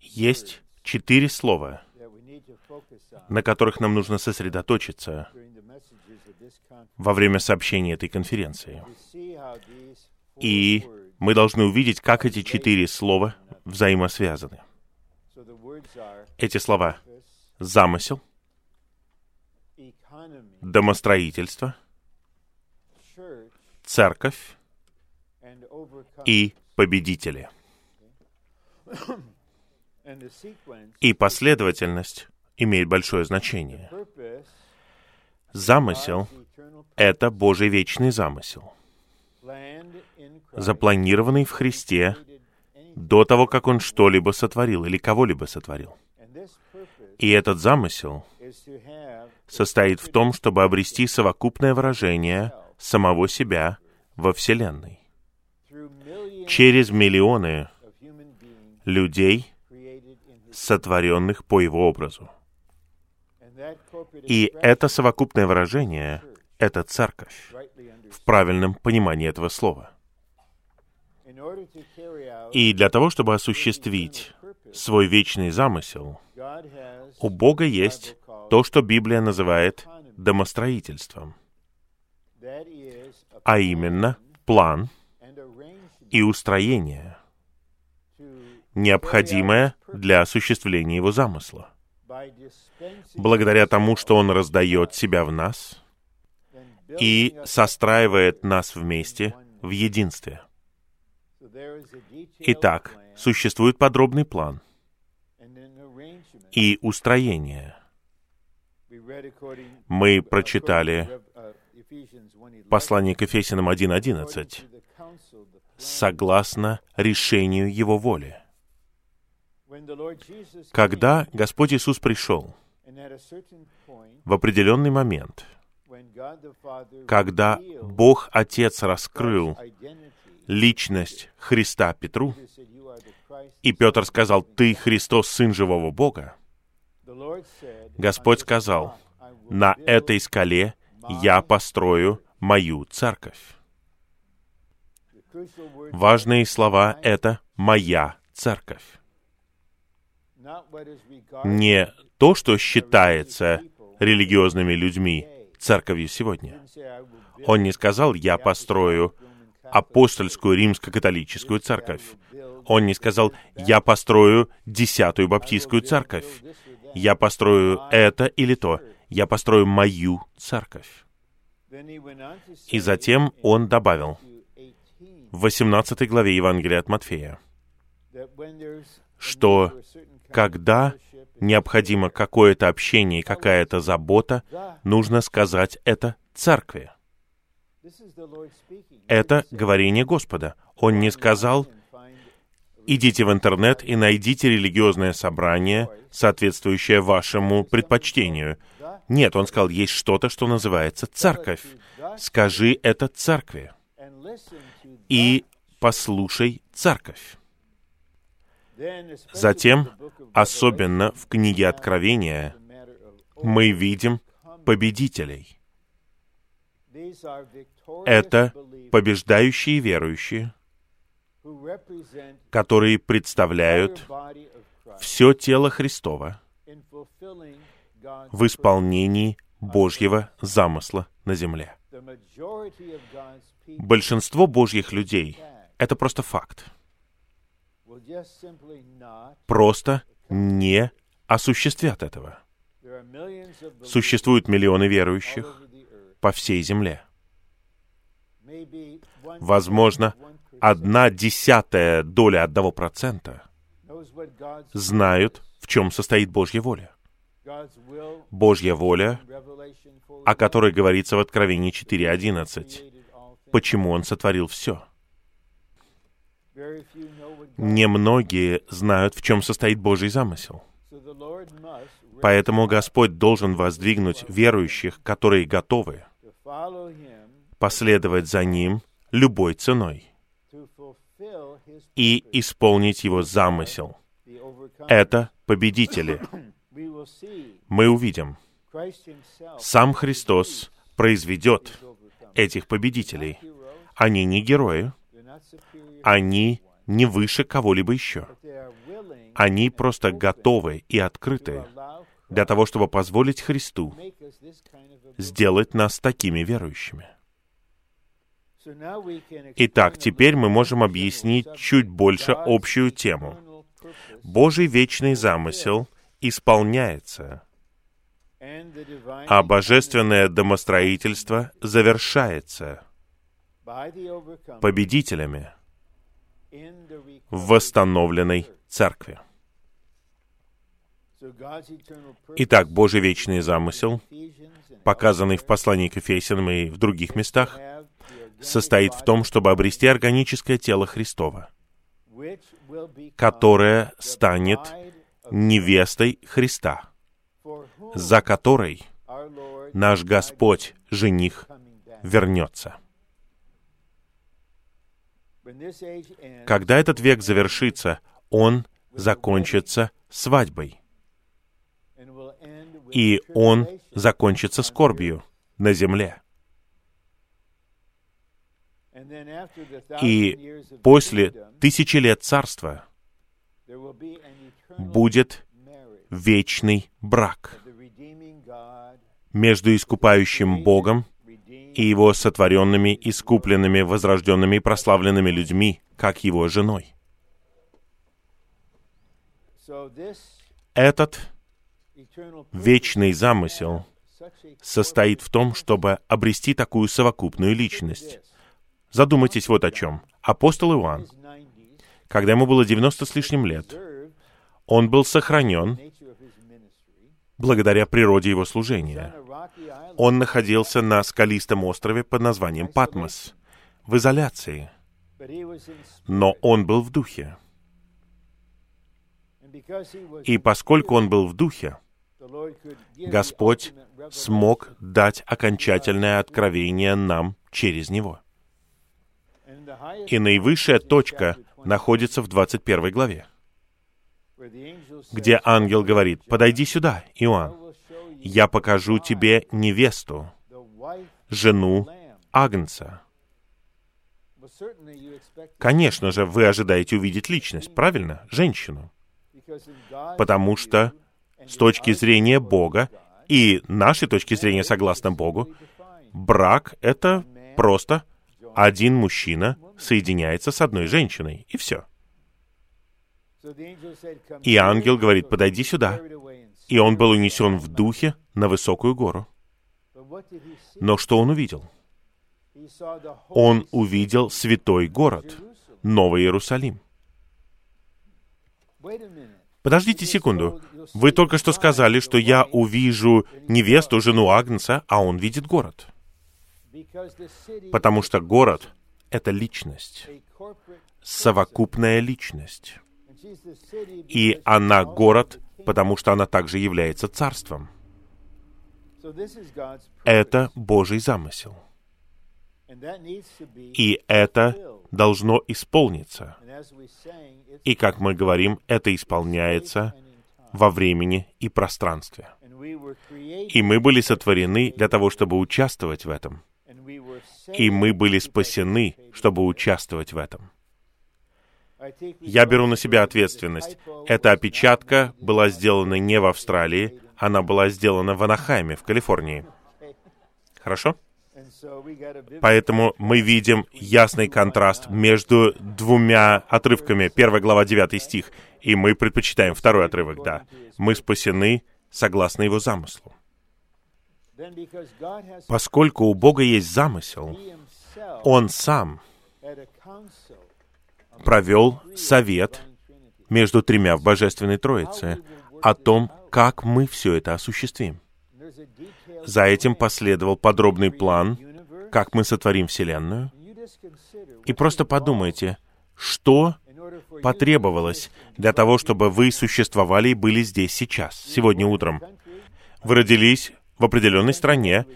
Есть четыре слова, на которых нам нужно сосредоточиться во время сообщения этой конференции. И мы должны увидеть, как эти четыре слова взаимосвязаны. Эти слова — замысел, домостроительство, церковь и победители. И последовательность имеет большое значение. Замысел — это Божий вечный замысел, запланированный в Христе до того, как Он что-либо сотворил или кого-либо сотворил. И этот замысел состоит в том, чтобы обрести совокупное выражение самого себя во Вселенной. Через миллионы людей, сотворенных по Его образу. И это совокупное выражение — это церковь в правильном понимании этого слова. И для того, чтобы осуществить свой вечный замысел, у Бога есть то, что Библия называет домостроительством, а именно план и устроение, необходимое для осуществления его замысла. Благодаря тому, что Он раздает себя в нас и состраивает нас вместе в единстве. Итак, существует подробный план и устроение. Мы прочитали послание к Ефесянам 1.11 согласно решению Его воли. Когда Господь Иисус пришел, в определенный момент, когда Бог Отец раскрыл личность Христа Петру, и Петр сказал, «Ты Христос, Сын живого Бога», Господь сказал, «На этой скале я построю мою церковь». Важные слова — это «моя церковь». Не то, что считается религиозными людьми церковью сегодня. Он не сказал, я построю апостольскую римско-католическую церковь. Он не сказал, я построю десятую баптистскую церковь. Я построю это или то. Я построю мою церковь. И затем он добавил в 18 главе Евангелия от Матфея, что когда необходимо какое-то общение и какая-то забота, нужно сказать это церкви. Это говорение Господа. Он не сказал, идите в интернет и найдите религиозное собрание, соответствующее вашему предпочтению. Нет, он сказал, есть что-то, что называется церковь. Скажи это церкви. И послушай церковь. Затем, особенно в книге Откровения, мы видим победителей. Это побеждающие верующие, которые представляют все тело Христова в исполнении Божьего замысла на земле. Большинство Божьих людей — это просто факт — просто не осуществят этого. Существуют миллионы верующих по всей земле. Возможно, одна десятая доля одного процента знают, в чем состоит Божья воля. Божья воля, о которой говорится в Откровении 4.11. Почему Он сотворил все? Немногие знают, в чем состоит Божий замысел. Поэтому Господь должен воздвигнуть верующих, которые готовы последовать за Ним любой ценой и исполнить Его замысел. Это победители. Мы увидим, сам Христос произведет этих победителей. Они не герои, они не выше кого-либо еще. Они просто готовы и открыты для того, чтобы позволить Христу сделать нас такими верующими. Итак, теперь мы можем объяснить чуть больше общую тему. Божий вечный замысел исполняется, а божественное домостроительство завершается победителями в восстановленной церкви. Итак, Божий вечный замысел, показанный в послании к Ефесянам и в других местах, состоит в том, чтобы обрести органическое тело Христова, которое станет невестой Христа, за которой наш Господь, жених, вернется. Когда этот век завершится, он закончится свадьбой. И он закончится скорбью на земле. И после тысячи лет царства будет вечный брак между искупающим Богом и его сотворенными, искупленными, возрожденными и прославленными людьми, как его женой. Этот вечный замысел состоит в том, чтобы обрести такую совокупную личность. Задумайтесь вот о чем. Апостол Иоанн, когда ему было 90 с лишним лет, он был сохранен благодаря природе его служения. Он находился на скалистом острове под названием Патмос, в изоляции. Но он был в духе. И поскольку он был в духе, Господь смог дать окончательное откровение нам через него. И наивысшая точка находится в 21 главе, где ангел говорит, «Подойди сюда, Иоанн, я покажу тебе невесту, жену Агнца». Конечно же, вы ожидаете увидеть личность, правильно? Женщину. Потому что с точки зрения Бога и нашей точки зрения, согласно Богу, брак — это просто один мужчина соединяется с одной женщиной, и все. И ангел говорит, подойди сюда. И он был унесен в духе на высокую гору. Но что он увидел? Он увидел святой город, Новый Иерусалим. Подождите секунду. Вы только что сказали, что я увижу невесту, жену Агнца, а он видит город. Потому что город — это личность, совокупная личность. И она город, потому что она также является царством. Это Божий замысел. И это должно исполниться. И, как мы говорим, это исполняется во времени и пространстве. И мы были сотворены для того, чтобы участвовать в этом. И мы были спасены, чтобы участвовать в этом. Я беру на себя ответственность. Эта опечатка была сделана не в Австралии, она была сделана в Анахайме, в Калифорнии. Хорошо? Поэтому мы видим ясный контраст между двумя отрывками. Первая глава, 9 стих. И мы предпочитаем второй отрывок, да. Мы спасены согласно его замыслу. Поскольку у Бога есть замысел, Он сам провел совет между тремя в Божественной Троице о том, как мы все это осуществим. За этим последовал подробный план, как мы сотворим Вселенную. И просто подумайте, что потребовалось для того, чтобы вы существовали и были здесь сейчас, сегодня утром. Вы родились в определенной стране,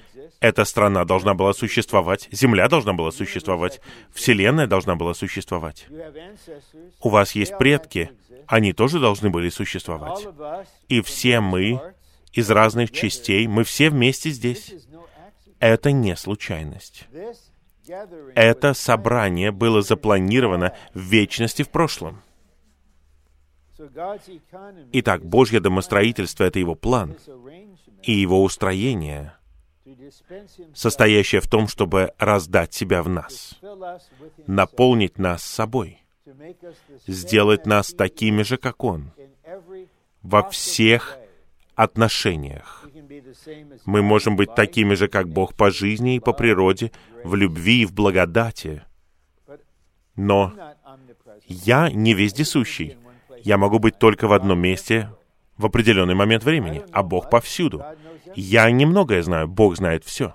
эта страна должна была существовать, Земля должна была существовать, Вселенная должна была существовать. У вас есть предки, они тоже должны были существовать. И все мы из разных частей, мы все вместе здесь. Это не случайность. Это собрание было запланировано в вечности в прошлом. Итак, Божье домостроительство — это Его план и Его устроение, состоящее в том, чтобы раздать себя в нас, наполнить нас собой, сделать нас такими же, как Он, во всех отношениях. Мы можем быть такими же, как Бог по жизни и по природе, в любви и в благодати. Но я не вездесущий. Я могу быть только в одном месте в определенный момент времени, а Бог повсюду. Я немногое знаю, Бог знает все.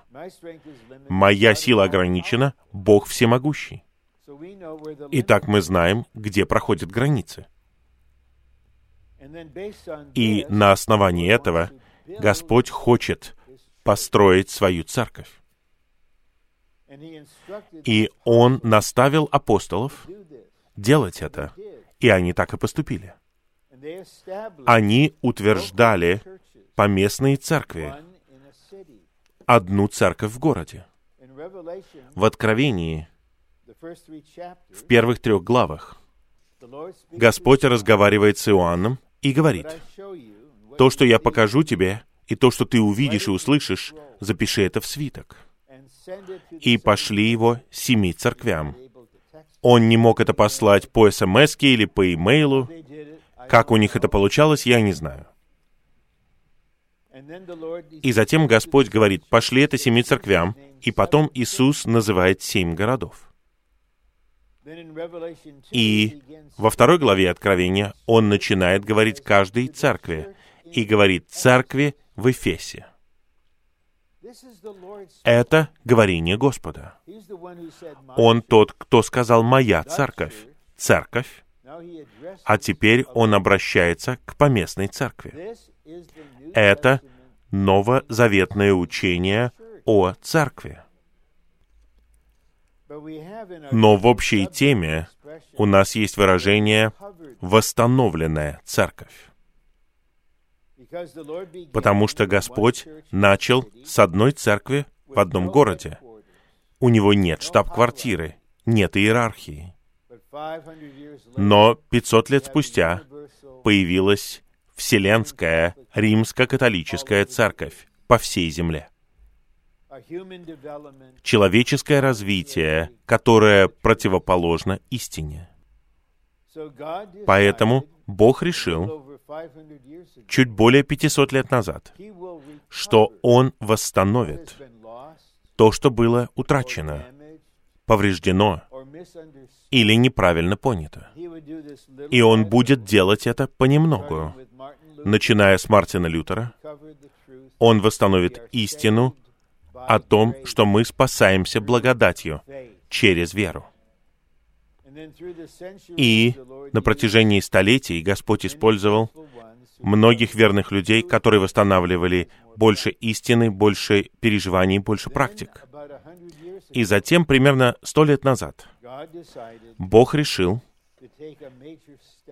Моя сила ограничена, Бог всемогущий. Итак, мы знаем, где проходят границы. И на основании этого Господь хочет построить свою церковь. И Он наставил апостолов делать это, и они так и поступили. Они утверждали поместные церкви, одну церковь в городе. В Откровении, в первых трех главах, Господь разговаривает с Иоанном и говорит, «То, что я покажу тебе, и то, что ты увидишь и услышишь, запиши это в свиток». И пошли его семи церквям. Он не мог это послать по смс или по имейлу. Как у них это получалось, я не знаю. И затем Господь говорит, пошли это семи церквям, и потом Иисус называет семь городов. И во второй главе Откровения он начинает говорить каждой церкви, и говорит церкви в Эфесе. Это говорение Господа. Он тот, кто сказал «моя церковь», церковь, а теперь он обращается к поместной церкви. Это новозаветное учение о церкви. Но в общей теме у нас есть выражение «восстановленная церковь». Потому что Господь начал с одной церкви в одном городе. У него нет штаб-квартиры, нет иерархии. Но 500 лет спустя появилась Вселенская римско-католическая церковь по всей земле человеческое развитие, которое противоположно истине. Поэтому Бог решил чуть более 500 лет назад, что Он восстановит то, что было утрачено, повреждено или неправильно понято. И Он будет делать это понемногу. Начиная с Мартина Лютера, Он восстановит истину о том, что мы спасаемся благодатью через веру. И на протяжении столетий Господь использовал многих верных людей, которые восстанавливали больше истины, больше переживаний, больше практик. И затем, примерно сто лет назад, Бог решил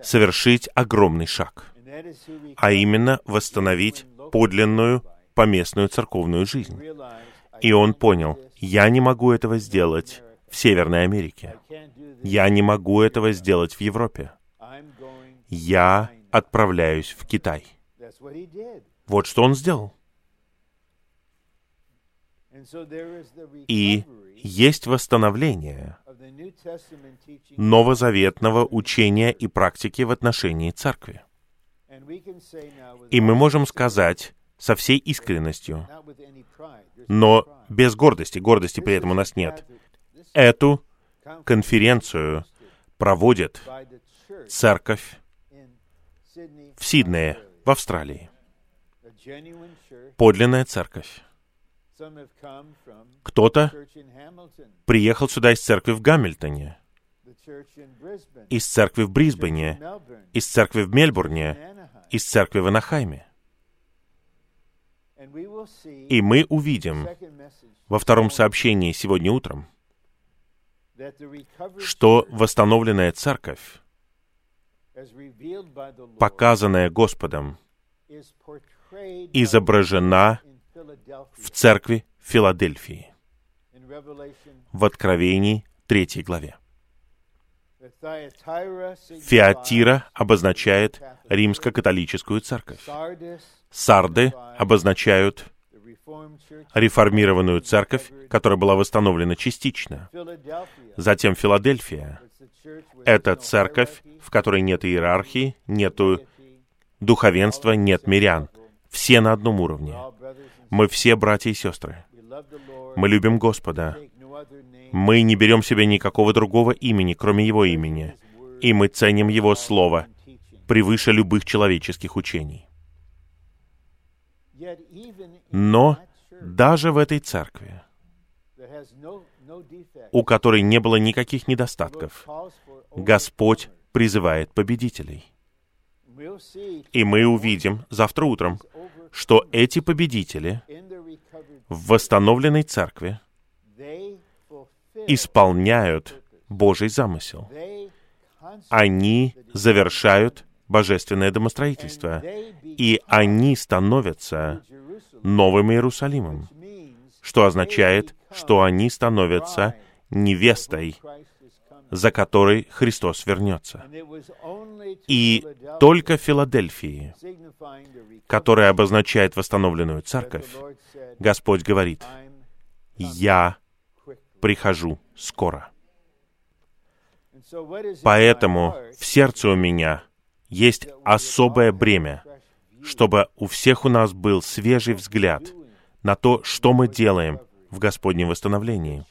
совершить огромный шаг, а именно восстановить подлинную поместную церковную жизнь. И он понял, я не могу этого сделать в Северной Америке. Я не могу этого сделать в Европе. Я отправляюсь в Китай. Вот что он сделал. И есть восстановление новозаветного учения и практики в отношении церкви. И мы можем сказать со всей искренностью, но без гордости, гордости при этом у нас нет. Эту конференцию проводит церковь в Сиднее, в Австралии. Подлинная церковь. Кто-то приехал сюда из церкви в Гамильтоне, из церкви в Брисбене, из церкви в Мельбурне, из церкви в Анахайме. И мы увидим во втором сообщении сегодня утром, что восстановленная церковь, показанная Господом, изображена в церкви Филадельфии. в Откровении 3 главе. Фиатира обозначает римско-католическую церковь. Сарды обозначают реформированную церковь, которая была восстановлена частично. Затем Филадельфия — это церковь, в которой нет иерархии, нету духовенства, нет мирян. Все на одном уровне. Мы все братья и сестры. Мы любим Господа. Мы не берем себе никакого другого имени, кроме Его имени. И мы ценим Его Слово превыше любых человеческих учений. Но даже в этой церкви, у которой не было никаких недостатков, Господь призывает победителей. И мы увидим завтра утром, что эти победители в восстановленной церкви исполняют Божий замысел. Они завершают божественное домостроительство, и они становятся Новым Иерусалимом, что означает, что они становятся невестой, за которой Христос вернется. И только Филадельфии, которая обозначает восстановленную церковь, Господь говорит, «Я прихожу скоро». Поэтому в сердце у меня есть особое бремя, чтобы у всех у нас был свежий взгляд на то, что мы делаем в Господнем восстановлении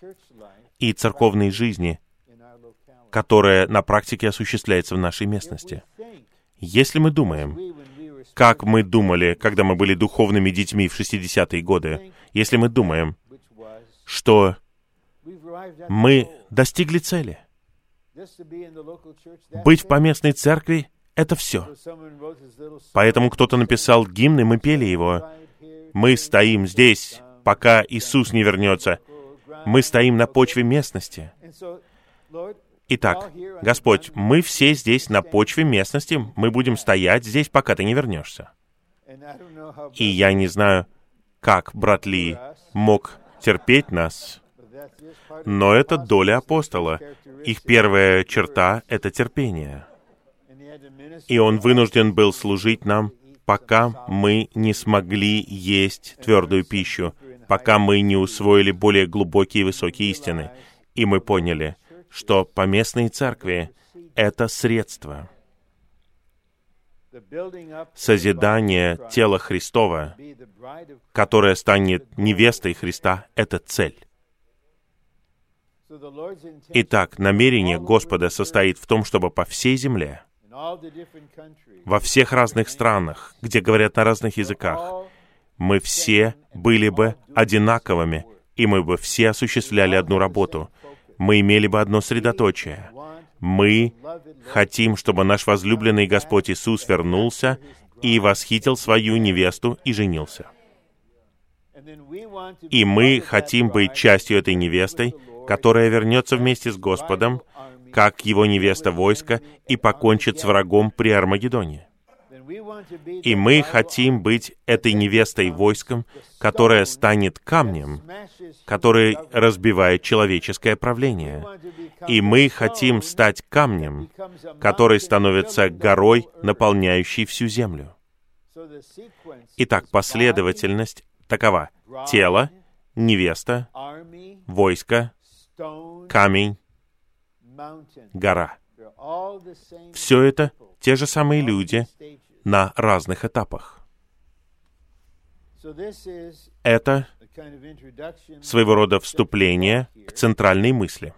и церковной жизни, которая на практике осуществляется в нашей местности. Если мы думаем, как мы думали, когда мы были духовными детьми в 60-е годы, если мы думаем, что мы достигли цели, быть в поместной церкви — это все. Поэтому кто-то написал гимн, и мы пели его. Мы стоим здесь, пока Иисус не вернется. Мы стоим на почве местности. Итак, Господь, мы все здесь на почве местности, мы будем стоять здесь, пока ты не вернешься. И я не знаю, как брат Ли мог терпеть нас, но это доля апостола. Их первая черта — это терпение. И он вынужден был служить нам, пока мы не смогли есть твердую пищу, пока мы не усвоили более глубокие и высокие истины. И мы поняли, что поместные церкви — это средство. Созидание тела Христова, которое станет невестой Христа, — это цель. Итак, намерение Господа состоит в том, чтобы по всей земле, во всех разных странах, где говорят на разных языках, мы все были бы одинаковыми, и мы бы все осуществляли одну работу. Мы имели бы одно средоточие. Мы хотим, чтобы наш возлюбленный Господь Иисус вернулся и восхитил свою невесту и женился. И мы хотим быть частью этой невестой, которая вернется вместе с Господом, как его невеста войска, и покончит с врагом при Армагеддоне. И мы хотим быть этой невестой войском, которая станет камнем, который разбивает человеческое правление. И мы хотим стать камнем, который становится горой, наполняющей всю землю. Итак, последовательность такова. Тело, невеста, войско, камень, гора. Все это те же самые люди на разных этапах. Это своего рода вступление к центральной мысли.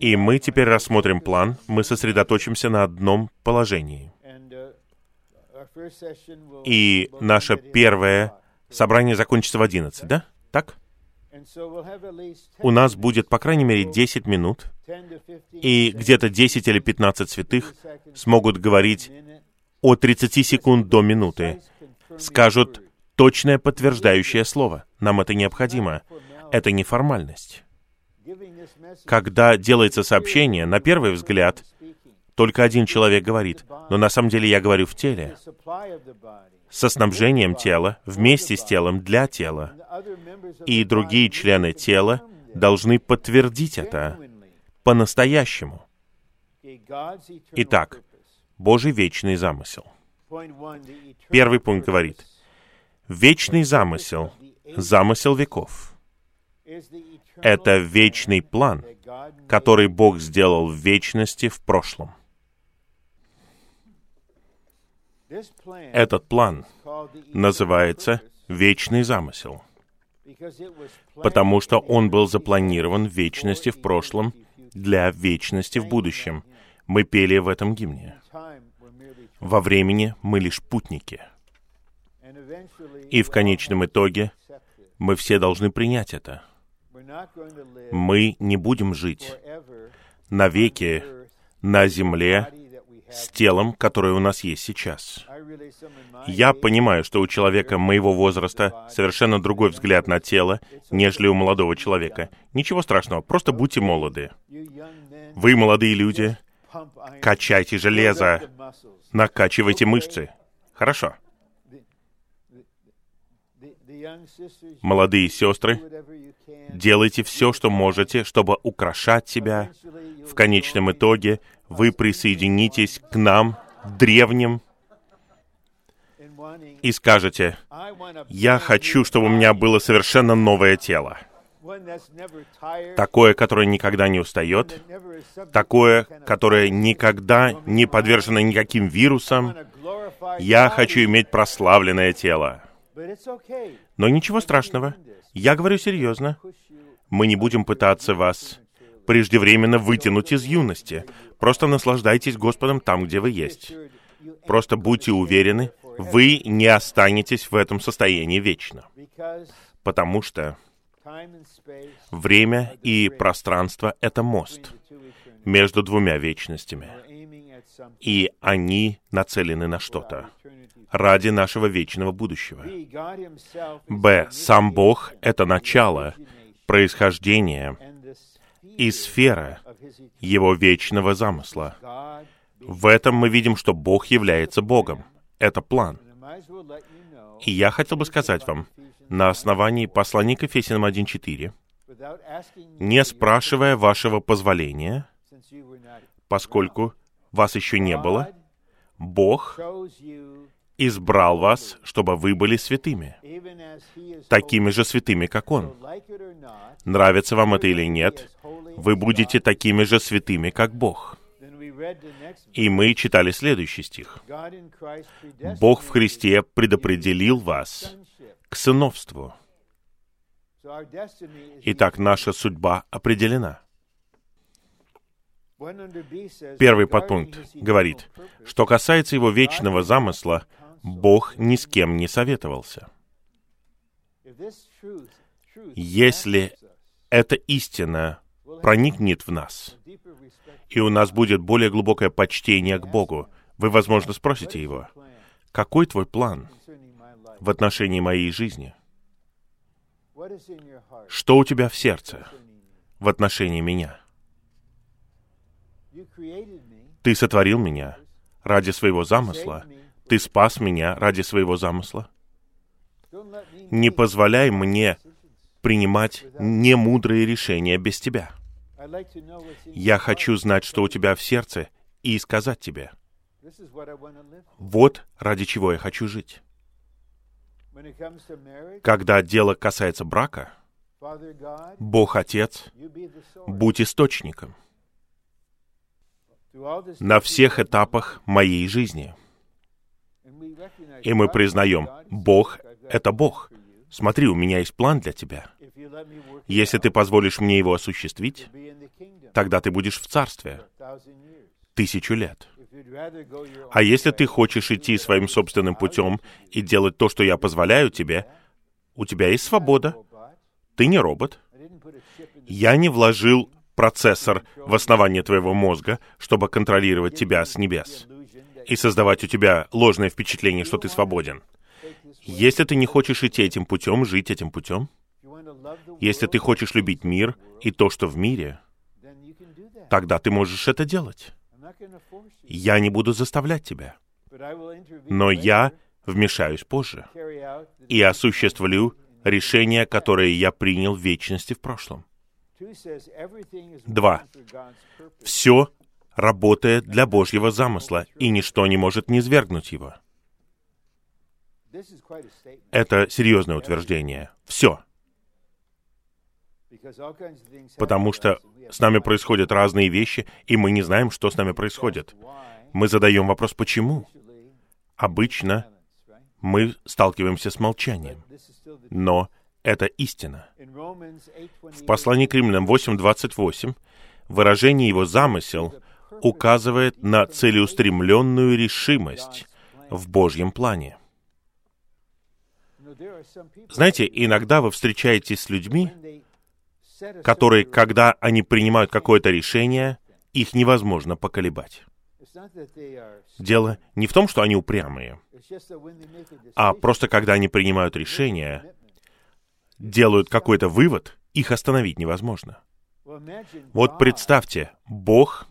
И мы теперь рассмотрим план, мы сосредоточимся на одном положении. И наше первое собрание закончится в 11, да? Так? у нас будет, по крайней мере, 10 минут, и где-то 10 или 15 святых смогут говорить от 30 секунд до минуты, скажут точное подтверждающее слово. Нам это необходимо. Это не формальность. Когда делается сообщение, на первый взгляд, Только один человек говорит, но на самом деле я говорю в теле, со снабжением тела, вместе с телом, для тела. И другие члены тела должны подтвердить это по-настоящему. Итак, Божий вечный замысел. Первый пункт говорит, вечный замысел, замысел веков. Это вечный план, который Бог сделал в вечности в прошлом. Этот план называется «Вечный замысел», потому что он был запланирован в вечности в прошлом для вечности в будущем. Мы пели в этом гимне. Во времени мы лишь путники. И в конечном итоге мы все должны принять это. Мы не будем жить навеки на земле с телом, которое у нас есть сейчас. Я понимаю, что у человека моего возраста совершенно другой взгляд на тело, нежели у молодого человека. Ничего страшного, просто будьте молоды. Вы, молодые люди, качайте железо, накачивайте мышцы. Хорошо. Молодые сестры, делайте все, что можете, чтобы украшать себя. В конечном итоге вы присоединитесь к нам, древним, и скажете, «Я хочу, чтобы у меня было совершенно новое тело» такое, которое никогда не устает, такое, которое никогда не подвержено никаким вирусам. Я хочу иметь прославленное тело. Но ничего страшного. Я говорю серьезно. Мы не будем пытаться вас преждевременно вытянуть из юности. Просто наслаждайтесь Господом там, где вы есть. Просто будьте уверены, вы не останетесь в этом состоянии вечно. Потому что время и пространство — это мост между двумя вечностями. И они нацелены на что-то ради нашего вечного будущего. Б. Сам Бог — это начало, происхождение и сфера Его вечного замысла. В этом мы видим, что Бог является Богом. Это план. И я хотел бы сказать вам, на основании послания к Ефесянам 1.4, не спрашивая вашего позволения, поскольку вас еще не было, Бог избрал вас, чтобы вы были святыми, такими же святыми, как Он. Нравится вам это или нет, вы будете такими же святыми, как Бог. И мы читали следующий стих. Бог в Христе предопределил вас к сыновству. Итак, наша судьба определена. Первый подпункт говорит, что касается его вечного замысла, Бог ни с кем не советовался. Если эта истина проникнет в нас, и у нас будет более глубокое почтение к Богу, вы, возможно, спросите его, какой твой план в отношении моей жизни? Что у тебя в сердце в отношении меня? Ты сотворил меня ради своего замысла, ты спас меня ради своего замысла. Не позволяй мне принимать немудрые решения без тебя. Я хочу знать, что у тебя в сердце, и сказать тебе, вот ради чего я хочу жить. Когда дело касается брака, Бог Отец, будь источником на всех этапах моей жизни — и мы признаем, Бог — это Бог. Смотри, у меня есть план для тебя. Если ты позволишь мне его осуществить, тогда ты будешь в царстве тысячу лет. А если ты хочешь идти своим собственным путем и делать то, что я позволяю тебе, у тебя есть свобода. Ты не робот. Я не вложил процессор в основание твоего мозга, чтобы контролировать тебя с небес и создавать у тебя ложное впечатление, что ты свободен. Если ты не хочешь идти этим путем, жить этим путем, если ты хочешь любить мир и то, что в мире, тогда ты можешь это делать. Я не буду заставлять тебя, но я вмешаюсь позже и осуществлю решение, которое я принял в вечности в прошлом. Два. Все работает для Божьего замысла, и ничто не может низвергнуть его. Это серьезное утверждение. Все. Потому что с нами происходят разные вещи, и мы не знаем, что с нами происходит. Мы задаем вопрос «почему?». Обычно мы сталкиваемся с молчанием. Но это истина. В послании к римлянам 8.28 выражение его замысел указывает на целеустремленную решимость в Божьем плане. Знаете, иногда вы встречаетесь с людьми, которые, когда они принимают какое-то решение, их невозможно поколебать. Дело не в том, что они упрямые, а просто когда они принимают решение, делают какой-то вывод, их остановить невозможно. Вот представьте, Бог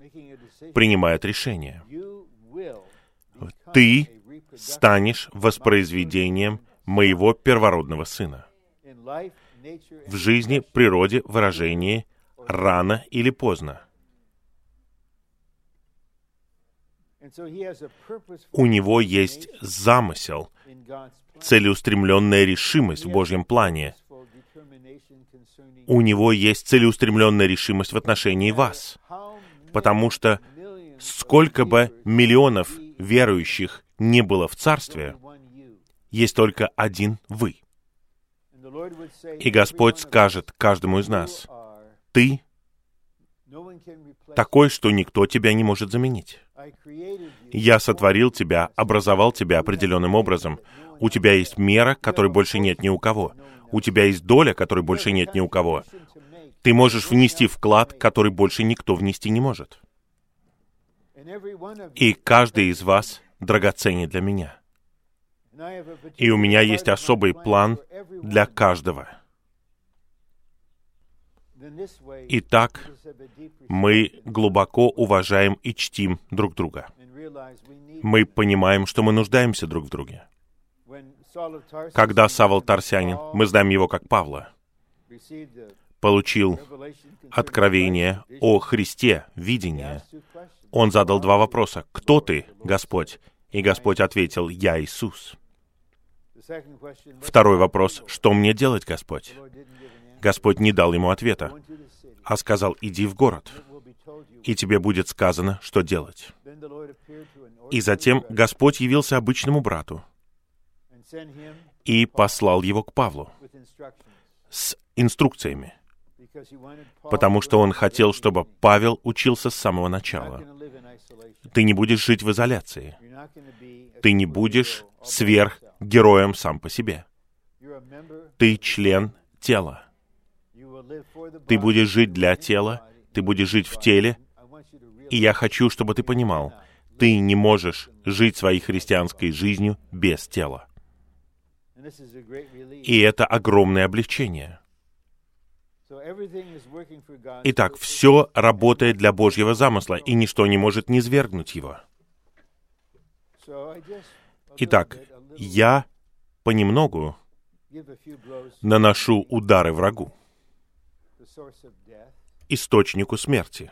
принимает решение. Ты станешь воспроизведением моего первородного сына. В жизни, природе, выражении, рано или поздно. У него есть замысел, целеустремленная решимость в Божьем плане. У него есть целеустремленная решимость в отношении вас. Потому что сколько бы миллионов верующих не было в Царстве, есть только один вы. И Господь скажет каждому из нас, ты такой, что никто тебя не может заменить. Я сотворил тебя, образовал тебя определенным образом. У тебя есть мера, которой больше нет ни у кого. У тебя есть доля, которой больше нет ни у кого. Ты можешь внести вклад, который больше никто внести не может. И каждый из вас драгоценен для меня. И у меня есть особый план для каждого. Итак, мы глубоко уважаем и чтим друг друга. Мы понимаем, что мы нуждаемся друг в друге. Когда Савол Тарсянин, мы знаем его как Павла, получил откровение о Христе, видение, он задал два вопроса. «Кто ты, Господь?» И Господь ответил, «Я Иисус». Второй вопрос, «Что мне делать, Господь?» Господь не дал ему ответа, а сказал, иди в город, и тебе будет сказано, что делать. И затем Господь явился обычному брату и послал его к Павлу с инструкциями, потому что он хотел, чтобы Павел учился с самого начала. Ты не будешь жить в изоляции. Ты не будешь сверхгероем сам по себе. Ты член тела. Ты будешь жить для тела, ты будешь жить в теле, и я хочу, чтобы ты понимал, ты не можешь жить своей христианской жизнью без тела. И это огромное облегчение. Итак, все работает для Божьего замысла, и ничто не может низвергнуть его. Итак, я понемногу наношу удары врагу источнику смерти.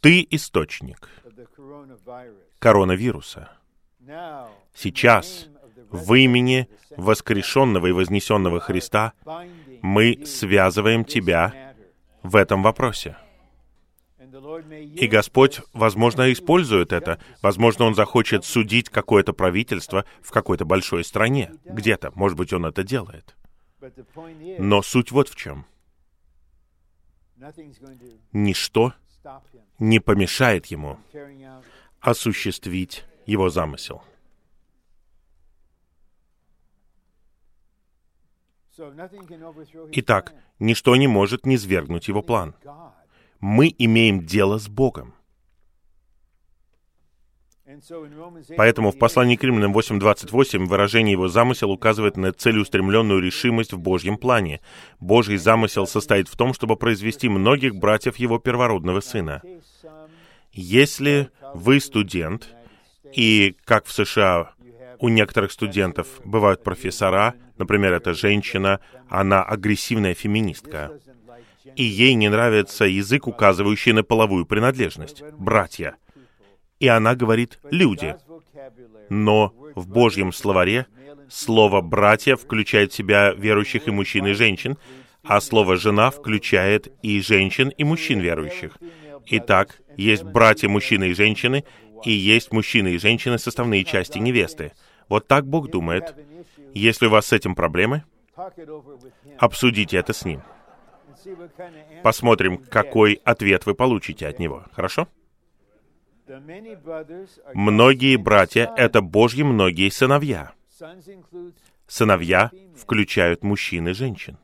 Ты источник коронавируса. Сейчас, в имени воскрешенного и вознесенного Христа, мы связываем тебя в этом вопросе. И Господь, возможно, использует это. Возможно, Он захочет судить какое-то правительство в какой-то большой стране. Где-то. Может быть, Он это делает. Но суть вот в чем ничто не помешает ему осуществить его замысел. Итак, ничто не может низвергнуть его план. Мы имеем дело с Богом. Поэтому в послании к Римлянам 8.28 выражение его замысел указывает на целеустремленную решимость в Божьем плане. Божий замысел состоит в том, чтобы произвести многих братьев его первородного сына. Если вы студент, и как в США у некоторых студентов бывают профессора, например, это женщина, она агрессивная феминистка, и ей не нравится язык, указывающий на половую принадлежность, братья. И она говорит «люди». Но в Божьем словаре слово «братья» включает в себя верующих и мужчин и женщин, а слово «жена» включает и женщин, и мужчин верующих. Итак, есть братья мужчины и женщины, и есть мужчины и женщины, составные части невесты. Вот так Бог думает. Если у вас с этим проблемы, обсудите это с Ним. Посмотрим, какой ответ вы получите от Него. Хорошо? Многие братья — это Божьи многие сыновья. Сыновья включают мужчин и женщин,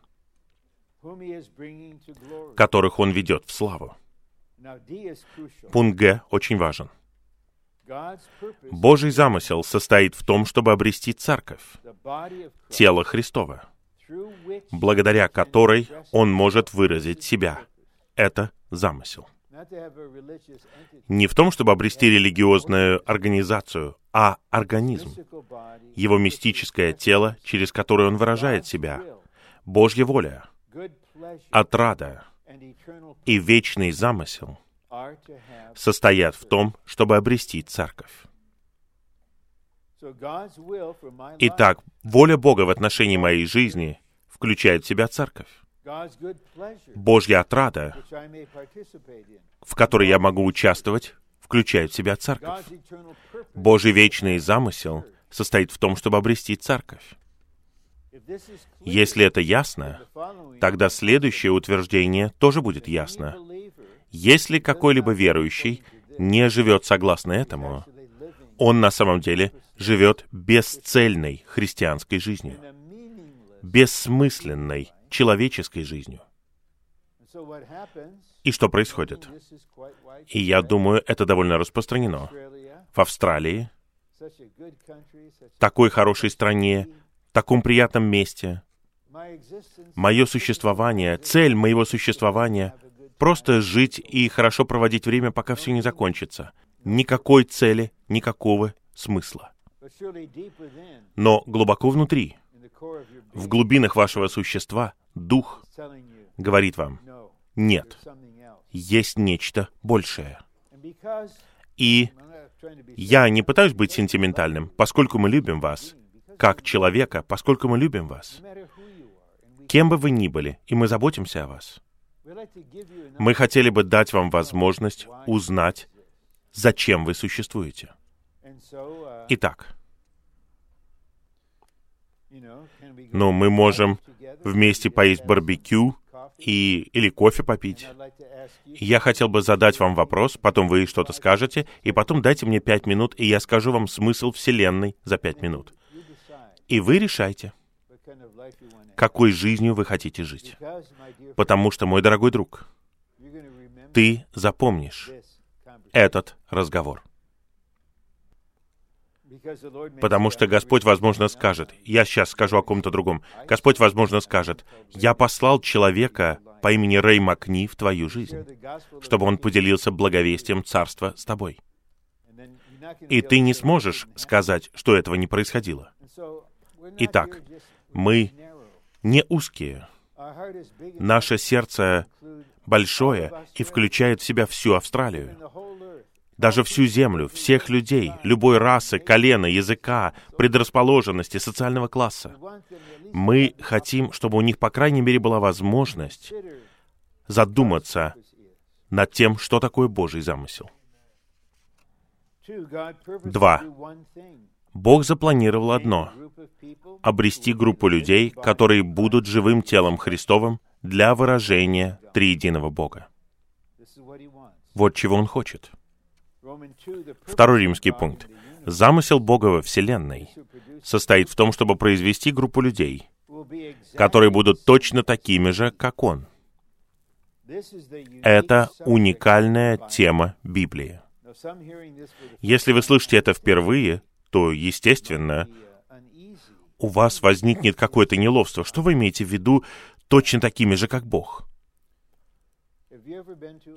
которых Он ведет в славу. Пункт Г очень важен. Божий замысел состоит в том, чтобы обрести церковь, тело Христова, благодаря которой Он может выразить себя. Это замысел. Не в том, чтобы обрести религиозную организацию, а организм, его мистическое тело, через которое он выражает себя, Божья воля, отрада и вечный замысел состоят в том, чтобы обрести церковь. Итак, воля Бога в отношении моей жизни включает в себя церковь. Божья отрада, в которой я могу участвовать, включает в себя церковь. Божий вечный замысел состоит в том, чтобы обрести церковь. Если это ясно, тогда следующее утверждение тоже будет ясно. Если какой-либо верующий не живет согласно этому, он на самом деле живет бесцельной христианской жизнью, бессмысленной человеческой жизнью. И что происходит? И я думаю, это довольно распространено. В Австралии, такой хорошей стране, таком приятном месте, мое существование, цель моего существования Просто жить и хорошо проводить время, пока все не закончится. Никакой цели, никакого смысла. Но глубоко внутри, в глубинах вашего существа, Дух говорит вам, нет, есть нечто большее. И я не пытаюсь быть сентиментальным, поскольку мы любим вас, как человека, поскольку мы любим вас. Кем бы вы ни были, и мы заботимся о вас. Мы хотели бы дать вам возможность узнать, зачем вы существуете. Итак, ну, мы можем вместе поесть барбекю и, или кофе попить. Я хотел бы задать вам вопрос, потом вы что-то скажете, и потом дайте мне пять минут, и я скажу вам смысл Вселенной за пять минут. И вы решайте какой жизнью вы хотите жить. Потому что, мой дорогой друг, ты запомнишь этот разговор. Потому что Господь, возможно, скажет, я сейчас скажу о ком-то другом, Господь, возможно, скажет, я послал человека по имени Рэй Макни в твою жизнь, чтобы он поделился благовестием Царства с тобой. И ты не сможешь сказать, что этого не происходило. Итак, мы не узкие. Наше сердце большое и включает в себя всю Австралию. Даже всю землю, всех людей, любой расы, колена, языка, предрасположенности, социального класса. Мы хотим, чтобы у них, по крайней мере, была возможность задуматься над тем, что такое Божий замысел. Два. Бог запланировал одно — обрести группу людей, которые будут живым телом Христовым для выражения триединого Бога. Вот чего Он хочет. Второй римский пункт. Замысел Бога во Вселенной состоит в том, чтобы произвести группу людей, которые будут точно такими же, как Он. Это уникальная тема Библии. Если вы слышите это впервые, то, естественно, у вас возникнет какое-то неловство. Что вы имеете в виду точно такими же, как Бог?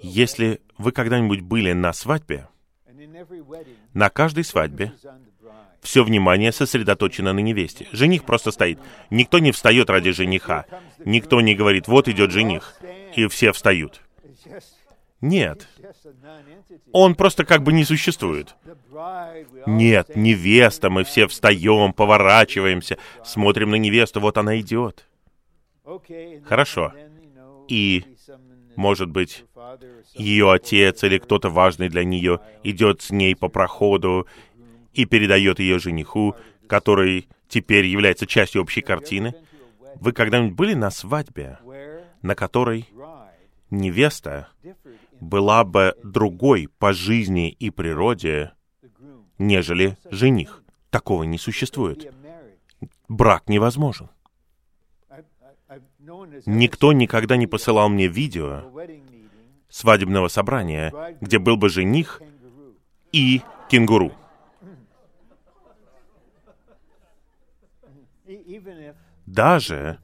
Если вы когда-нибудь были на свадьбе, на каждой свадьбе все внимание сосредоточено на невесте. Жених просто стоит. Никто не встает ради жениха. Никто не говорит, вот идет жених, и все встают. Нет. Он просто как бы не существует. Нет, невеста, мы все встаем, поворачиваемся, смотрим на невесту, вот она идет. Хорошо. И, может быть, ее отец или кто-то важный для нее идет с ней по проходу и передает ее жениху, который теперь является частью общей картины. Вы когда-нибудь были на свадьбе, на которой невеста была бы другой по жизни и природе, нежели жених. Такого не существует. Брак невозможен. Никто никогда не посылал мне видео свадебного собрания, где был бы жених и кенгуру. Даже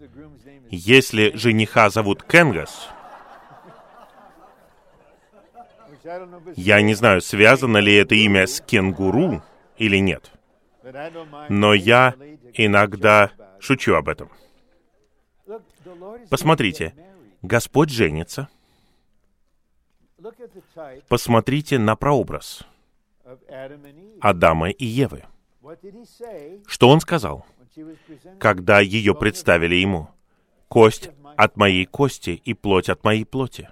если жениха зовут Кенгас, я не знаю, связано ли это имя с кенгуру или нет, но я иногда шучу об этом. Посмотрите, Господь женится. Посмотрите на прообраз Адама и Евы. Что он сказал, когда ее представили ему? «Кость от моей кости и плоть от моей плоти».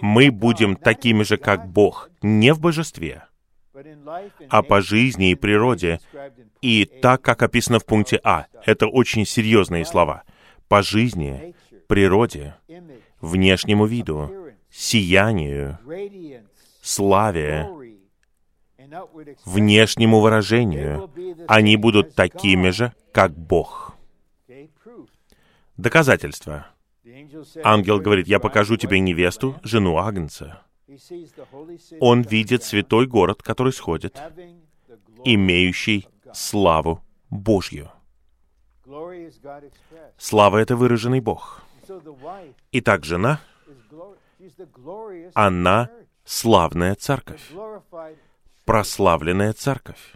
Мы будем такими же, как Бог, не в божестве, а по жизни и природе, и так, как описано в пункте А. Это очень серьезные слова. По жизни, природе, внешнему виду, сиянию, славе, внешнему выражению. Они будут такими же, как Бог. Доказательство. Ангел говорит, я покажу тебе невесту, жену Агнца. Он видит святой город, который сходит, имеющий славу Божью. Слава — это выраженный Бог. Итак, жена, она славная церковь, прославленная церковь.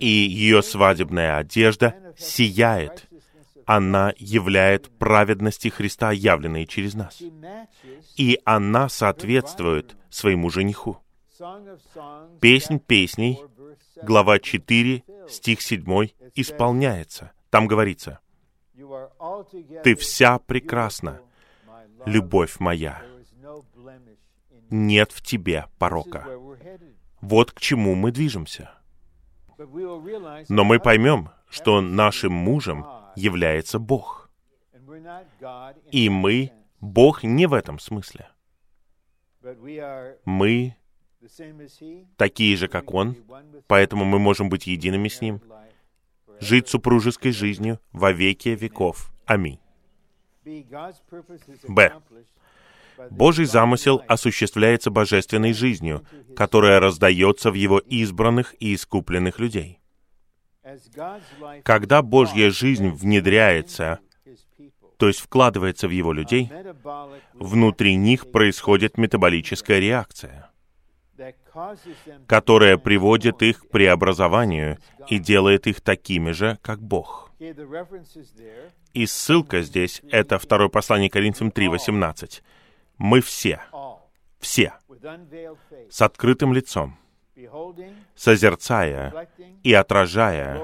И ее свадебная одежда сияет она являет праведности Христа, явленные через нас. И она соответствует своему жениху. Песнь песней, глава 4, стих 7, исполняется. Там говорится, «Ты вся прекрасна, любовь моя. Нет в тебе порока». Вот к чему мы движемся. Но мы поймем, что нашим мужем является Бог. И мы Бог не в этом смысле. Мы такие же, как Он, поэтому мы можем быть едиными с Ним, жить супружеской жизнью во веки веков. Аминь. Б. Божий замысел осуществляется божественной жизнью, которая раздается в Его избранных и искупленных людей. Когда Божья жизнь внедряется, то есть вкладывается в его людей, внутри них происходит метаболическая реакция, которая приводит их к преобразованию и делает их такими же, как Бог. И ссылка здесь — это второе послание Коринфянам 3.18. Мы все, все, с открытым лицом, созерцая и отражая,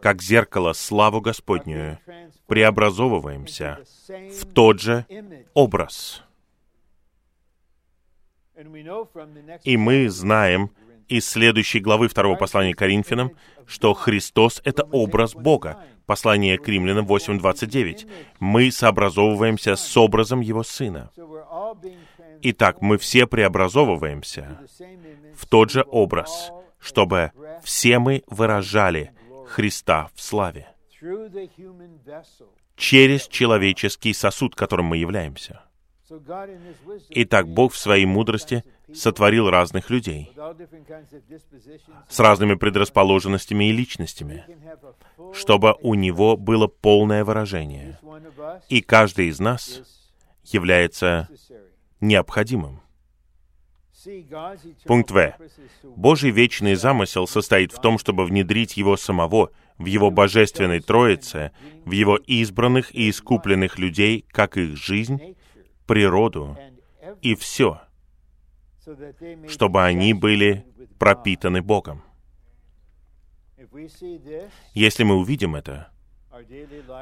как зеркало, славу Господнюю, преобразовываемся в тот же образ. И мы знаем из следующей главы второго послания к Коринфянам, что Христос — это образ Бога. Послание к Римлянам 8.29. Мы сообразовываемся с образом Его Сына. Итак, мы все преобразовываемся в тот же образ, чтобы все мы выражали Христа в славе через человеческий сосуд, которым мы являемся. Итак, Бог в своей мудрости сотворил разных людей с разными предрасположенностями и личностями, чтобы у него было полное выражение. И каждый из нас является необходимым. Пункт В. Божий вечный замысел состоит в том, чтобы внедрить Его самого в Его божественной Троице, в Его избранных и искупленных людей, как их жизнь, природу и все, чтобы они были пропитаны Богом. Если мы увидим это,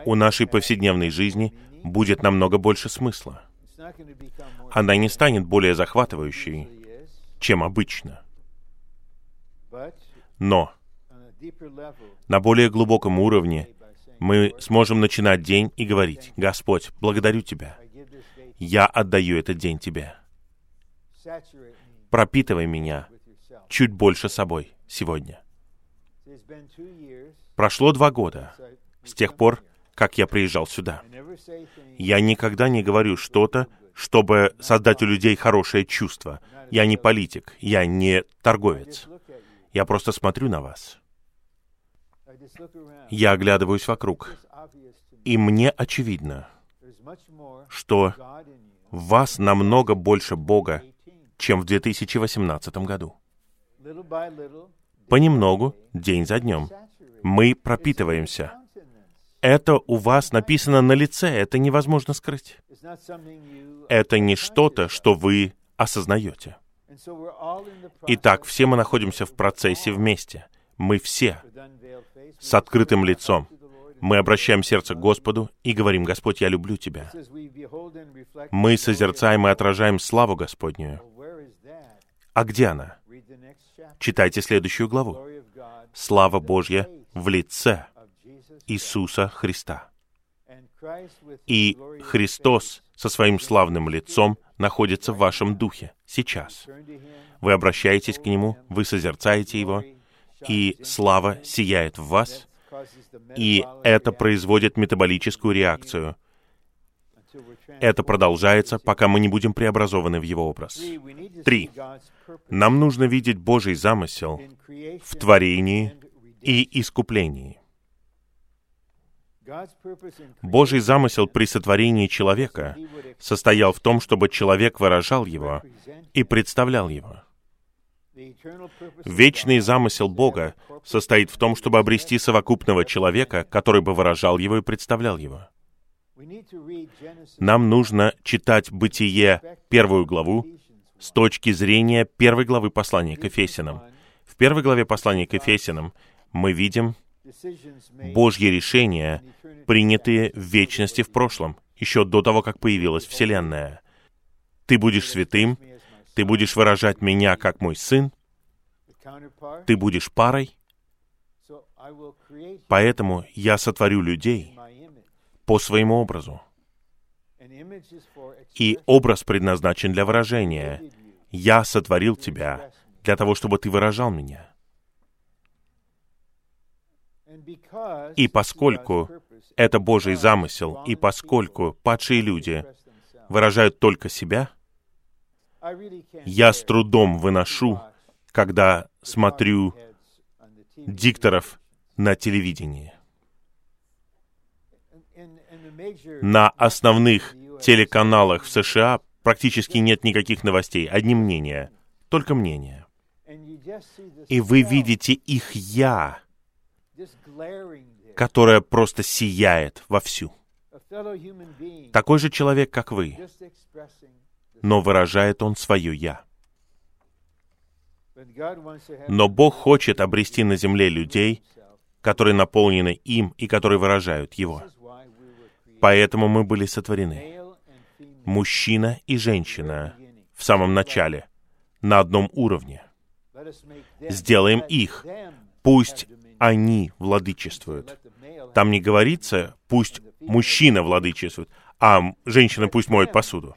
у нашей повседневной жизни будет намного больше смысла. Она не станет более захватывающей, чем обычно. Но на более глубоком уровне мы сможем начинать день и говорить, «Господь, благодарю Тебя. Я отдаю этот день Тебе. Пропитывай меня чуть больше собой сегодня». Прошло два года с тех пор, как я приезжал сюда. Я никогда не говорю что-то, чтобы создать у людей хорошее чувство. Я не политик, я не торговец. Я просто смотрю на вас. Я оглядываюсь вокруг. И мне очевидно, что в вас намного больше Бога, чем в 2018 году. Понемногу, день за днем, мы пропитываемся. Это у вас написано на лице, это невозможно скрыть. Это не что-то, что вы осознаете. Итак, все мы находимся в процессе вместе. Мы все с открытым лицом. Мы обращаем сердце к Господу и говорим, «Господь, я люблю Тебя». Мы созерцаем и отражаем славу Господнюю. А где она? Читайте следующую главу. Слава Божья в лице Иисуса Христа. И Христос со своим славным лицом находится в вашем духе сейчас. Вы обращаетесь к Нему, вы созерцаете Его, и слава сияет в вас, и это производит метаболическую реакцию. Это продолжается, пока мы не будем преобразованы в Его образ. Три. Нам нужно видеть Божий замысел в творении и искуплении. Божий замысел при сотворении человека состоял в том, чтобы человек выражал его и представлял его. Вечный замысел Бога состоит в том, чтобы обрести совокупного человека, который бы выражал его и представлял его. Нам нужно читать Бытие, первую главу, с точки зрения первой главы послания к Ефесянам. В первой главе послания к Ефесянам мы видим Божьи решения, принятые в вечности в прошлом, еще до того, как появилась Вселенная. Ты будешь святым, ты будешь выражать меня как мой сын, ты будешь парой, поэтому я сотворю людей по своему образу. И образ предназначен для выражения. Я сотворил тебя для того, чтобы ты выражал меня. И поскольку это Божий замысел, и поскольку падшие люди выражают только себя, я с трудом выношу, когда смотрю дикторов на телевидении. На основных телеканалах в США практически нет никаких новостей, одни мнения, только мнения. И вы видите их «я», которая просто сияет вовсю. Такой же человек, как вы, но выражает он свое «я». Но Бог хочет обрести на земле людей, которые наполнены им и которые выражают Его. Поэтому мы были сотворены. Мужчина и женщина в самом начале, на одном уровне. Сделаем их. Пусть они владычествуют. Там не говорится, пусть мужчина владычествует, а женщина пусть моет посуду.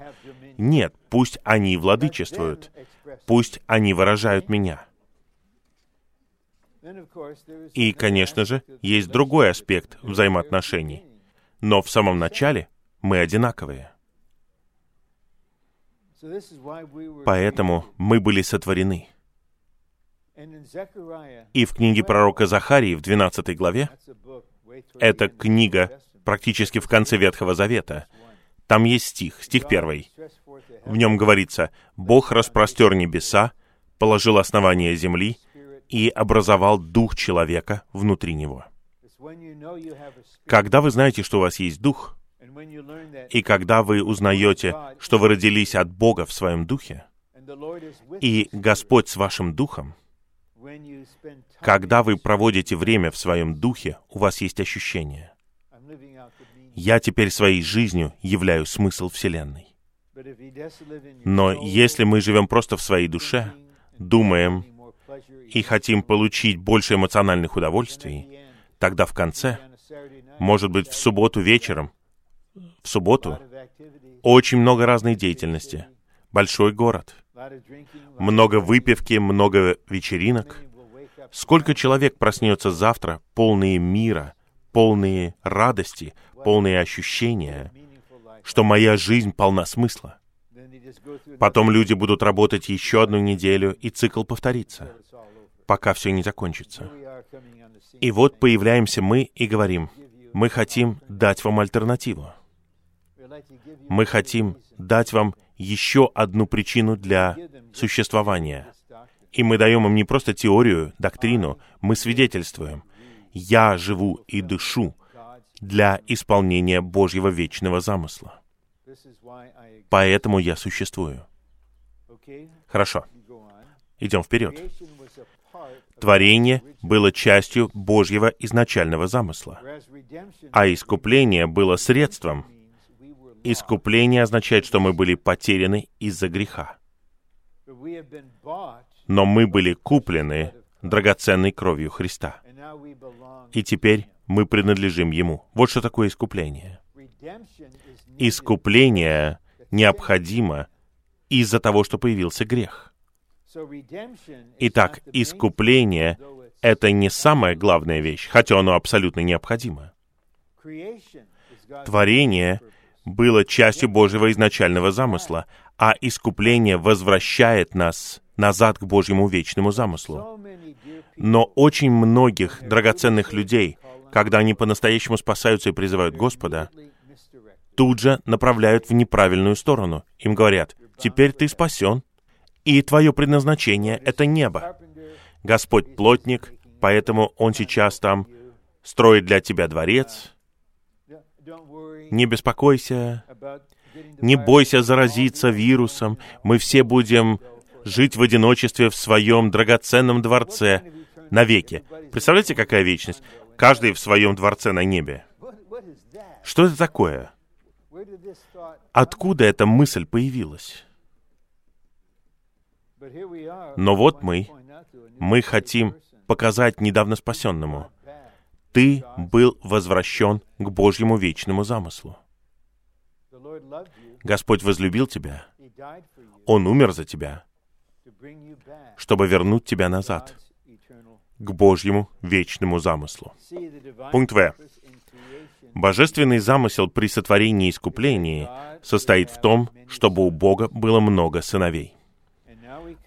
Нет, пусть они владычествуют. Пусть они выражают меня. И, конечно же, есть другой аспект взаимоотношений. Но в самом начале мы одинаковые. Поэтому мы были сотворены. И в книге пророка Захарии в 12 главе, это книга практически в конце Ветхого Завета, там есть стих, стих первый. В нем говорится, «Бог распростер небеса, положил основание земли и образовал дух человека внутри него». Когда вы знаете, что у вас есть дух, и когда вы узнаете, что вы родились от Бога в своем духе, и Господь с вашим духом, когда вы проводите время в своем духе, у вас есть ощущение. Я теперь своей жизнью являю смысл Вселенной. Но если мы живем просто в своей душе, думаем и хотим получить больше эмоциональных удовольствий, тогда в конце, может быть, в субботу вечером, в субботу, очень много разной деятельности, большой город, много выпивки, много вечеринок. Сколько человек проснется завтра, полные мира, полные радости, полные ощущения, что моя жизнь полна смысла. Потом люди будут работать еще одну неделю, и цикл повторится, пока все не закончится. И вот появляемся мы и говорим, мы хотим дать вам альтернативу. Мы хотим дать вам еще одну причину для существования. И мы даем им не просто теорию, доктрину, мы свидетельствуем. Я живу и дышу для исполнения Божьего вечного замысла. Поэтому я существую. Хорошо. Идем вперед. Творение было частью Божьего изначального замысла, а искупление было средством, Искупление означает, что мы были потеряны из-за греха. Но мы были куплены драгоценной кровью Христа. И теперь мы принадлежим Ему. Вот что такое искупление. Искупление необходимо из-за того, что появился грех. Итак, искупление — это не самая главная вещь, хотя оно абсолютно необходимо. Творение было частью Божьего изначального замысла, а искупление возвращает нас назад к Божьему вечному замыслу. Но очень многих драгоценных людей, когда они по-настоящему спасаются и призывают Господа, тут же направляют в неправильную сторону. Им говорят, теперь ты спасен, и твое предназначение — это небо. Господь плотник, поэтому Он сейчас там строит для тебя дворец, не беспокойся, не бойся заразиться вирусом, мы все будем жить в одиночестве в своем драгоценном дворце навеки. Представляете, какая вечность? Каждый в своем дворце на небе. Что это такое? Откуда эта мысль появилась? Но вот мы, мы хотим показать недавно спасенному, ты был возвращен к Божьему вечному замыслу. Господь возлюбил тебя. Он умер за тебя, чтобы вернуть тебя назад к Божьему вечному замыслу. Пункт В. Божественный замысел при сотворении и искуплении состоит в том, чтобы у Бога было много сыновей.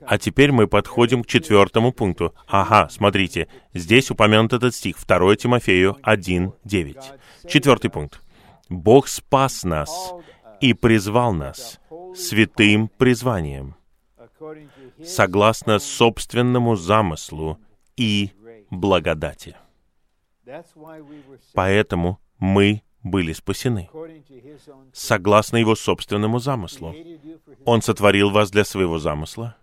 А теперь мы подходим к четвертому пункту. Ага, смотрите, здесь упомянут этот стих, 2 Тимофею 1.9. Четвертый пункт. Бог спас нас и призвал нас святым призванием, согласно собственному замыслу и благодати. Поэтому мы были спасены, согласно Его собственному замыслу. Он сотворил вас для своего замысла,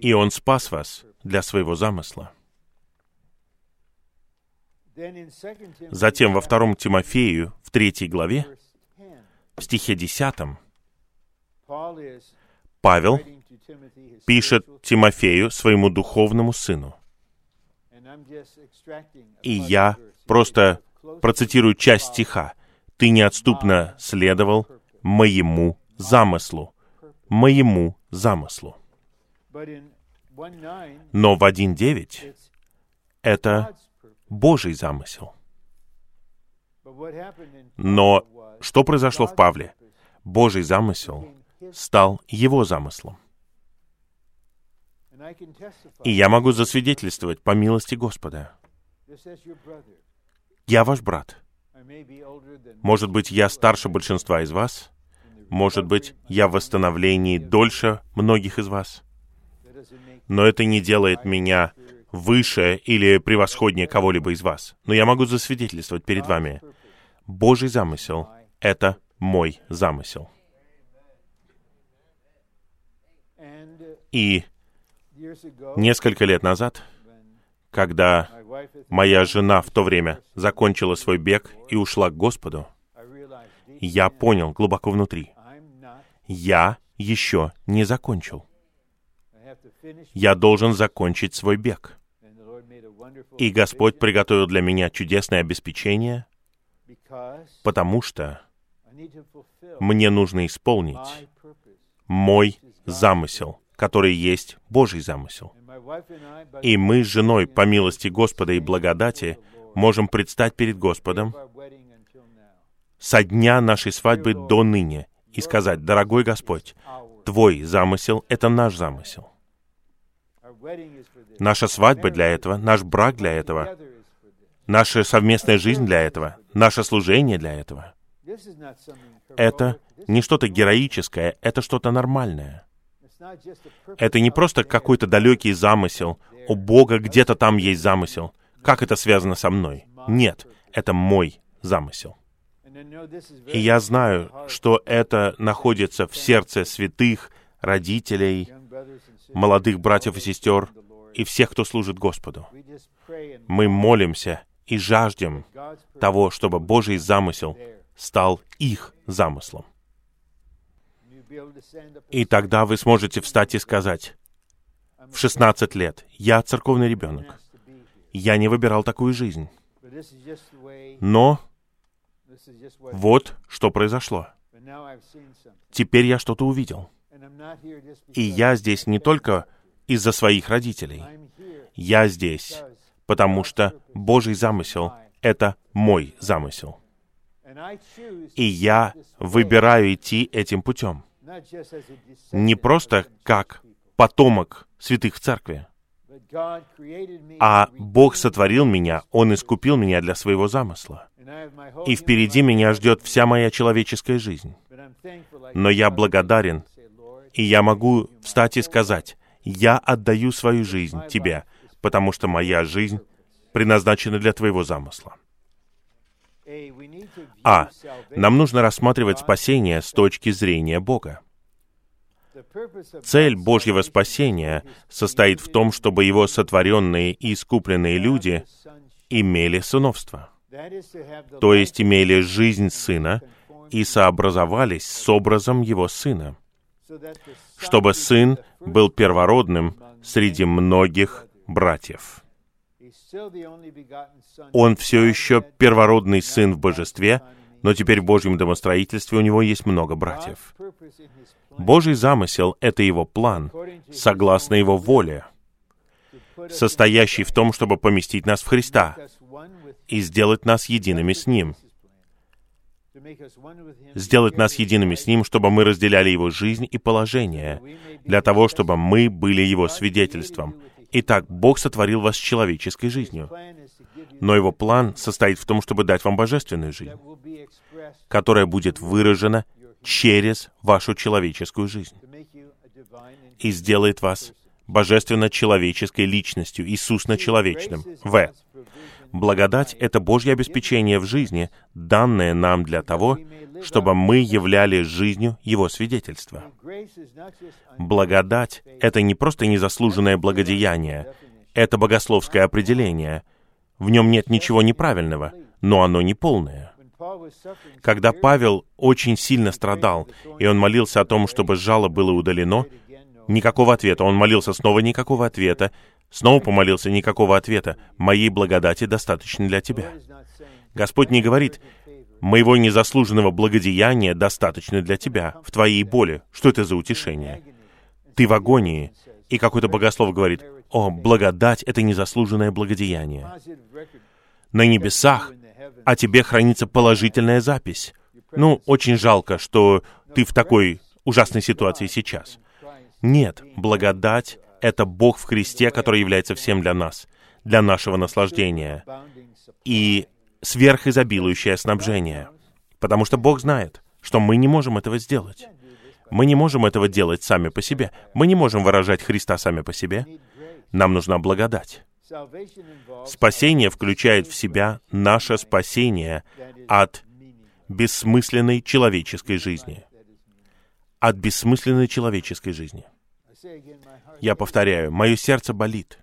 и Он спас вас для своего замысла. Затем во втором Тимофею, в третьей главе, в стихе десятом, Павел пишет Тимофею, своему духовному сыну. И я просто процитирую часть стиха. «Ты неотступно следовал моему замыслу». Моему замыслу. Но в 1.9 это Божий замысел. Но что произошло в Павле? Божий замысел стал Его замыслом. И я могу засвидетельствовать по милости Господа. Я ваш брат. Может быть, я старше большинства из вас. Может быть, я в восстановлении дольше многих из вас. Но это не делает меня выше или превосходнее кого-либо из вас. Но я могу засвидетельствовать перед вами. Божий замысел — это мой замысел. И несколько лет назад, когда моя жена в то время закончила свой бег и ушла к Господу, я понял глубоко внутри, я еще не закончил. Я должен закончить свой бег. И Господь приготовил для меня чудесное обеспечение, потому что мне нужно исполнить мой замысел, который есть Божий замысел. И мы с женой, по милости Господа и благодати, можем предстать перед Господом со дня нашей свадьбы до ныне и сказать, «Дорогой Господь, Твой замысел — это наш замысел. Наша свадьба для этого, наш брак для этого, наша совместная жизнь для этого, наше служение для этого. Это не что-то героическое, это что-то нормальное. Это не просто какой-то далекий замысел. У Бога где-то там есть замысел. Как это связано со мной? Нет, это мой замысел. И я знаю, что это находится в сердце святых, родителей, молодых братьев и сестер и всех, кто служит Господу. Мы молимся и жаждем того, чтобы Божий замысел стал их замыслом. И тогда вы сможете встать и сказать, в 16 лет, я церковный ребенок. Я не выбирал такую жизнь. Но вот что произошло. Теперь я что-то увидел. И я здесь не только из-за своих родителей. Я здесь, потому что Божий замысел — это мой замысел. И я выбираю идти этим путем. Не просто как потомок святых в церкви, а Бог сотворил меня, Он искупил меня для своего замысла. И впереди меня ждет вся моя человеческая жизнь. Но я благодарен, и я могу встать и сказать, я отдаю свою жизнь Тебе, потому что моя жизнь предназначена для Твоего замысла. А. Нам нужно рассматривать спасение с точки зрения Бога. Цель Божьего спасения состоит в том, чтобы Его сотворенные и искупленные люди имели сыновство, то есть имели жизнь Сына и сообразовались с образом Его Сына, чтобы Сын был первородным среди многих братьев. Он все еще первородный сын в божестве, но теперь в Божьем домостроительстве у него есть много братьев. Божий замысел — это его план, согласно его воле, состоящий в том, чтобы поместить нас в Христа и сделать нас едиными с Ним. Сделать нас едиными с Ним, чтобы мы разделяли Его жизнь и положение, для того, чтобы мы были Его свидетельством. Итак, Бог сотворил вас человеческой жизнью. Но Его план состоит в том, чтобы дать вам божественную жизнь, которая будет выражена через вашу человеческую жизнь и сделает вас божественно-человеческой личностью, Иисусно-человечным. В. Благодать — это Божье обеспечение в жизни, данное нам для того, чтобы мы являли жизнью Его свидетельства. Благодать — это не просто незаслуженное благодеяние, это богословское определение. В нем нет ничего неправильного, но оно не полное. Когда Павел очень сильно страдал, и он молился о том, чтобы жало было удалено, никакого ответа. Он молился снова, никакого ответа. Снова помолился, никакого ответа. Моей благодати достаточно для тебя. Господь не говорит, моего незаслуженного благодеяния достаточно для тебя, в твоей боли. Что это за утешение? Ты в агонии, и какой-то богослов говорит, о, благодать — это незаслуженное благодеяние. На небесах о тебе хранится положительная запись. Ну, очень жалко, что ты в такой ужасной ситуации сейчас. Нет, благодать — это Бог в Христе, который является всем для нас, для нашего наслаждения. И сверхизобилующее снабжение. Потому что Бог знает, что мы не можем этого сделать. Мы не можем этого делать сами по себе. Мы не можем выражать Христа сами по себе. Нам нужна благодать. Спасение включает в себя наше спасение от бессмысленной человеческой жизни. От бессмысленной человеческой жизни. Я повторяю, мое сердце болит,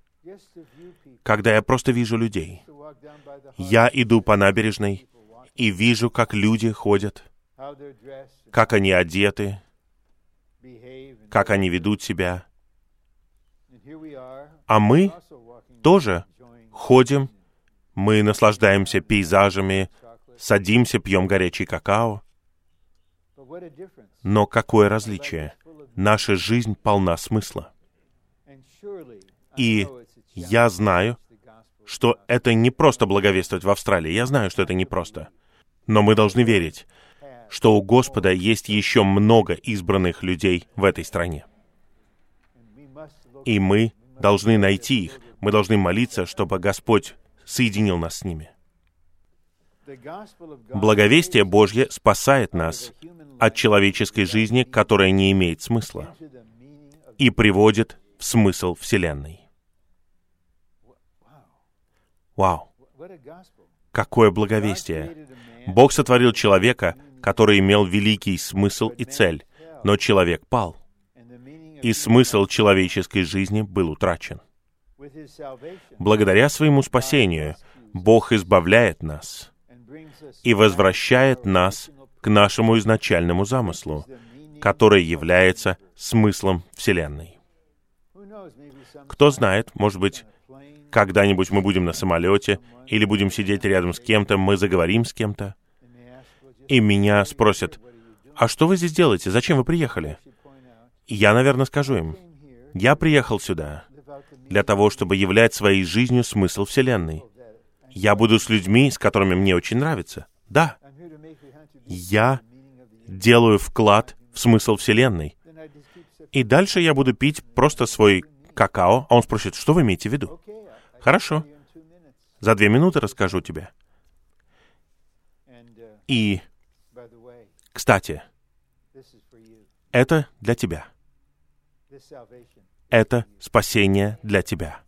когда я просто вижу людей. Я иду по набережной и вижу, как люди ходят, как они одеты, как они ведут себя. А мы тоже ходим, мы наслаждаемся пейзажами, садимся, пьем горячий какао. Но какое различие? Наша жизнь полна смысла. И я знаю, что это не просто благовествовать в Австралии. Я знаю, что это не просто. Но мы должны верить, что у Господа есть еще много избранных людей в этой стране. И мы должны найти их. Мы должны молиться, чтобы Господь соединил нас с ними. Благовестие Божье спасает нас от человеческой жизни, которая не имеет смысла, и приводит в смысл Вселенной. Вау! Какое благовестие! Бог сотворил человека, который имел великий смысл и цель, но человек пал, и смысл человеческой жизни был утрачен. Благодаря своему спасению Бог избавляет нас и возвращает нас к нашему изначальному замыслу, который является смыслом Вселенной. Кто знает, может быть, когда-нибудь мы будем на самолете или будем сидеть рядом с кем-то, мы заговорим с кем-то, и меня спросят, «А что вы здесь делаете? Зачем вы приехали?» Я, наверное, скажу им, «Я приехал сюда для того, чтобы являть своей жизнью смысл Вселенной. Я буду с людьми, с которыми мне очень нравится. Да, я делаю вклад в смысл Вселенной. И дальше я буду пить просто свой какао, а он спросит, что вы имеете в виду? Хорошо. За две минуты расскажу тебе. И, кстати, это для тебя. Это спасение для тебя.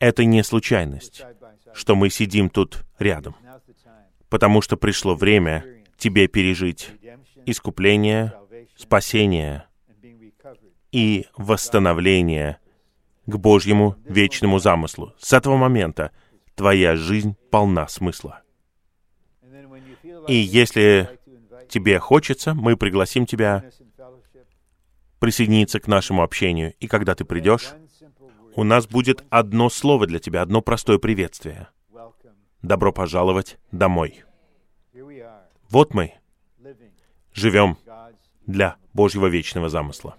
Это не случайность, что мы сидим тут рядом, потому что пришло время тебе пережить искупление, спасение и восстановление к Божьему вечному замыслу. С этого момента твоя жизнь полна смысла. И если тебе хочется, мы пригласим тебя присоединиться к нашему общению. И когда ты придешь, у нас будет одно слово для тебя, одно простое приветствие. Добро пожаловать домой. Вот мы живем для Божьего вечного замысла.